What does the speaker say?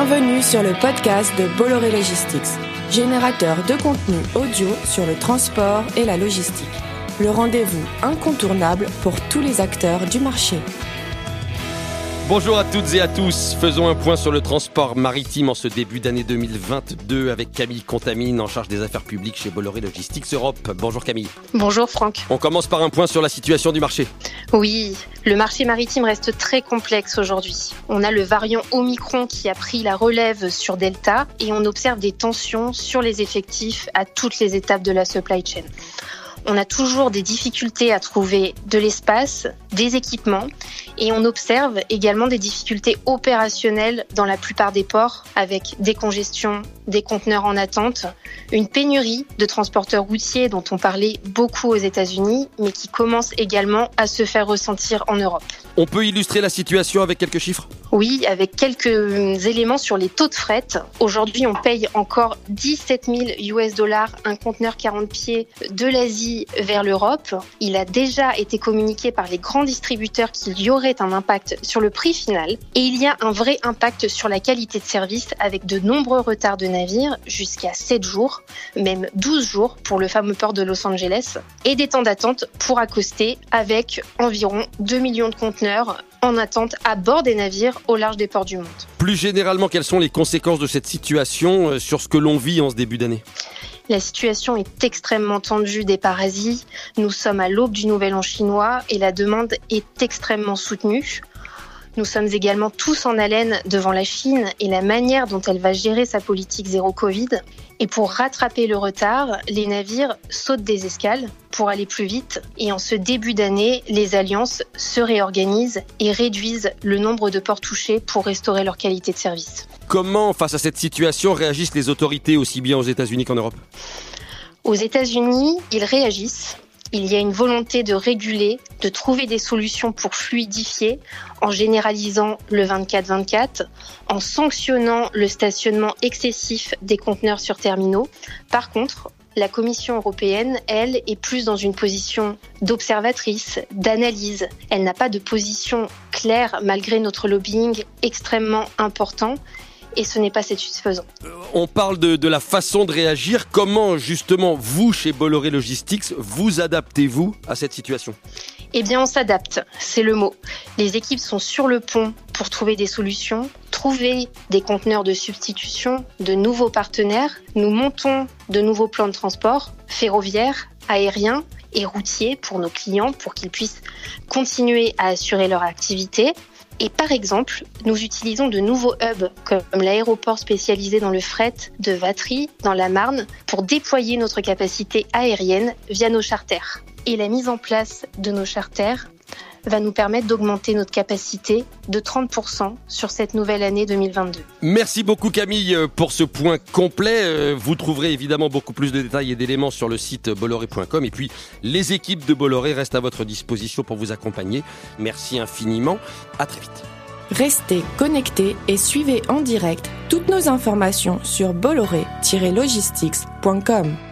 Bienvenue sur le podcast de Bolloré Logistics, générateur de contenu audio sur le transport et la logistique. Le rendez-vous incontournable pour tous les acteurs du marché. Bonjour à toutes et à tous. Faisons un point sur le transport maritime en ce début d'année 2022 avec Camille Contamine en charge des affaires publiques chez Bolloré Logistics Europe. Bonjour Camille. Bonjour Franck. On commence par un point sur la situation du marché. Oui, le marché maritime reste très complexe aujourd'hui. On a le variant Omicron qui a pris la relève sur Delta et on observe des tensions sur les effectifs à toutes les étapes de la supply chain on a toujours des difficultés à trouver de l'espace, des équipements et on observe également des difficultés opérationnelles dans la plupart des ports avec des congestions, des conteneurs en attente, une pénurie de transporteurs routiers dont on parlait beaucoup aux États-Unis mais qui commence également à se faire ressentir en Europe. On peut illustrer la situation avec quelques chiffres? Oui, avec quelques éléments sur les taux de fret. Aujourd'hui, on paye encore 17 000 US dollars un conteneur 40 pieds de l'Asie vers l'Europe. Il a déjà été communiqué par les grands distributeurs qu'il y aurait un impact sur le prix final et il y a un vrai impact sur la qualité de service avec de nombreux retards de navires jusqu'à 7 jours, même 12 jours pour le fameux port de Los Angeles et des temps d'attente pour accoster avec environ 2 millions de conteneurs en attente à bord des navires au large des ports du monde. Plus généralement, quelles sont les conséquences de cette situation euh, sur ce que l'on vit en ce début d'année? La situation est extrêmement tendue des parasites. Nous sommes à l'aube du nouvel an chinois et la demande est extrêmement soutenue. Nous sommes également tous en haleine devant la Chine et la manière dont elle va gérer sa politique zéro Covid. Et pour rattraper le retard, les navires sautent des escales pour aller plus vite. Et en ce début d'année, les alliances se réorganisent et réduisent le nombre de ports touchés pour restaurer leur qualité de service. Comment, face à cette situation, réagissent les autorités aussi bien aux États-Unis qu'en Europe? Aux États-Unis, ils réagissent. Il y a une volonté de réguler, de trouver des solutions pour fluidifier en généralisant le 24-24, en sanctionnant le stationnement excessif des conteneurs sur terminaux. Par contre, la Commission européenne, elle, est plus dans une position d'observatrice, d'analyse. Elle n'a pas de position claire malgré notre lobbying extrêmement important et ce n'est pas satisfaisant. On parle de, la façon de réagir. Comment justement vous, chez Bolloré Logistics, vous adaptez-vous à cette situation? Eh bien, on s'adapte, c'est le mot. Les équipes sont sur le pont pour trouver des solutions, trouver des conteneurs de substitution, de nouveaux partenaires. Nous montons de nouveaux plans de transport ferroviaires, aériens et routiers pour nos clients pour qu'ils puissent continuer à assurer leur activité. Et par exemple, nous utilisons de nouveaux hubs comme l'aéroport spécialisé dans le fret de Vatry, dans la Marne, pour déployer notre capacité aérienne via nos charters. Et la mise en place de nos charters va nous permettre d'augmenter notre capacité de 30% sur cette nouvelle année 2022. Merci beaucoup Camille pour ce point complet. Euh, vous trouverez évidemment beaucoup plus de détails et d'éléments sur le site bolloré.com et puis les équipes de Bolloré restent à votre disposition pour vous accompagner. Merci infiniment. À très vite. Restez connectés et suivez en direct toutes nos informations sur bolloré-logistics.com.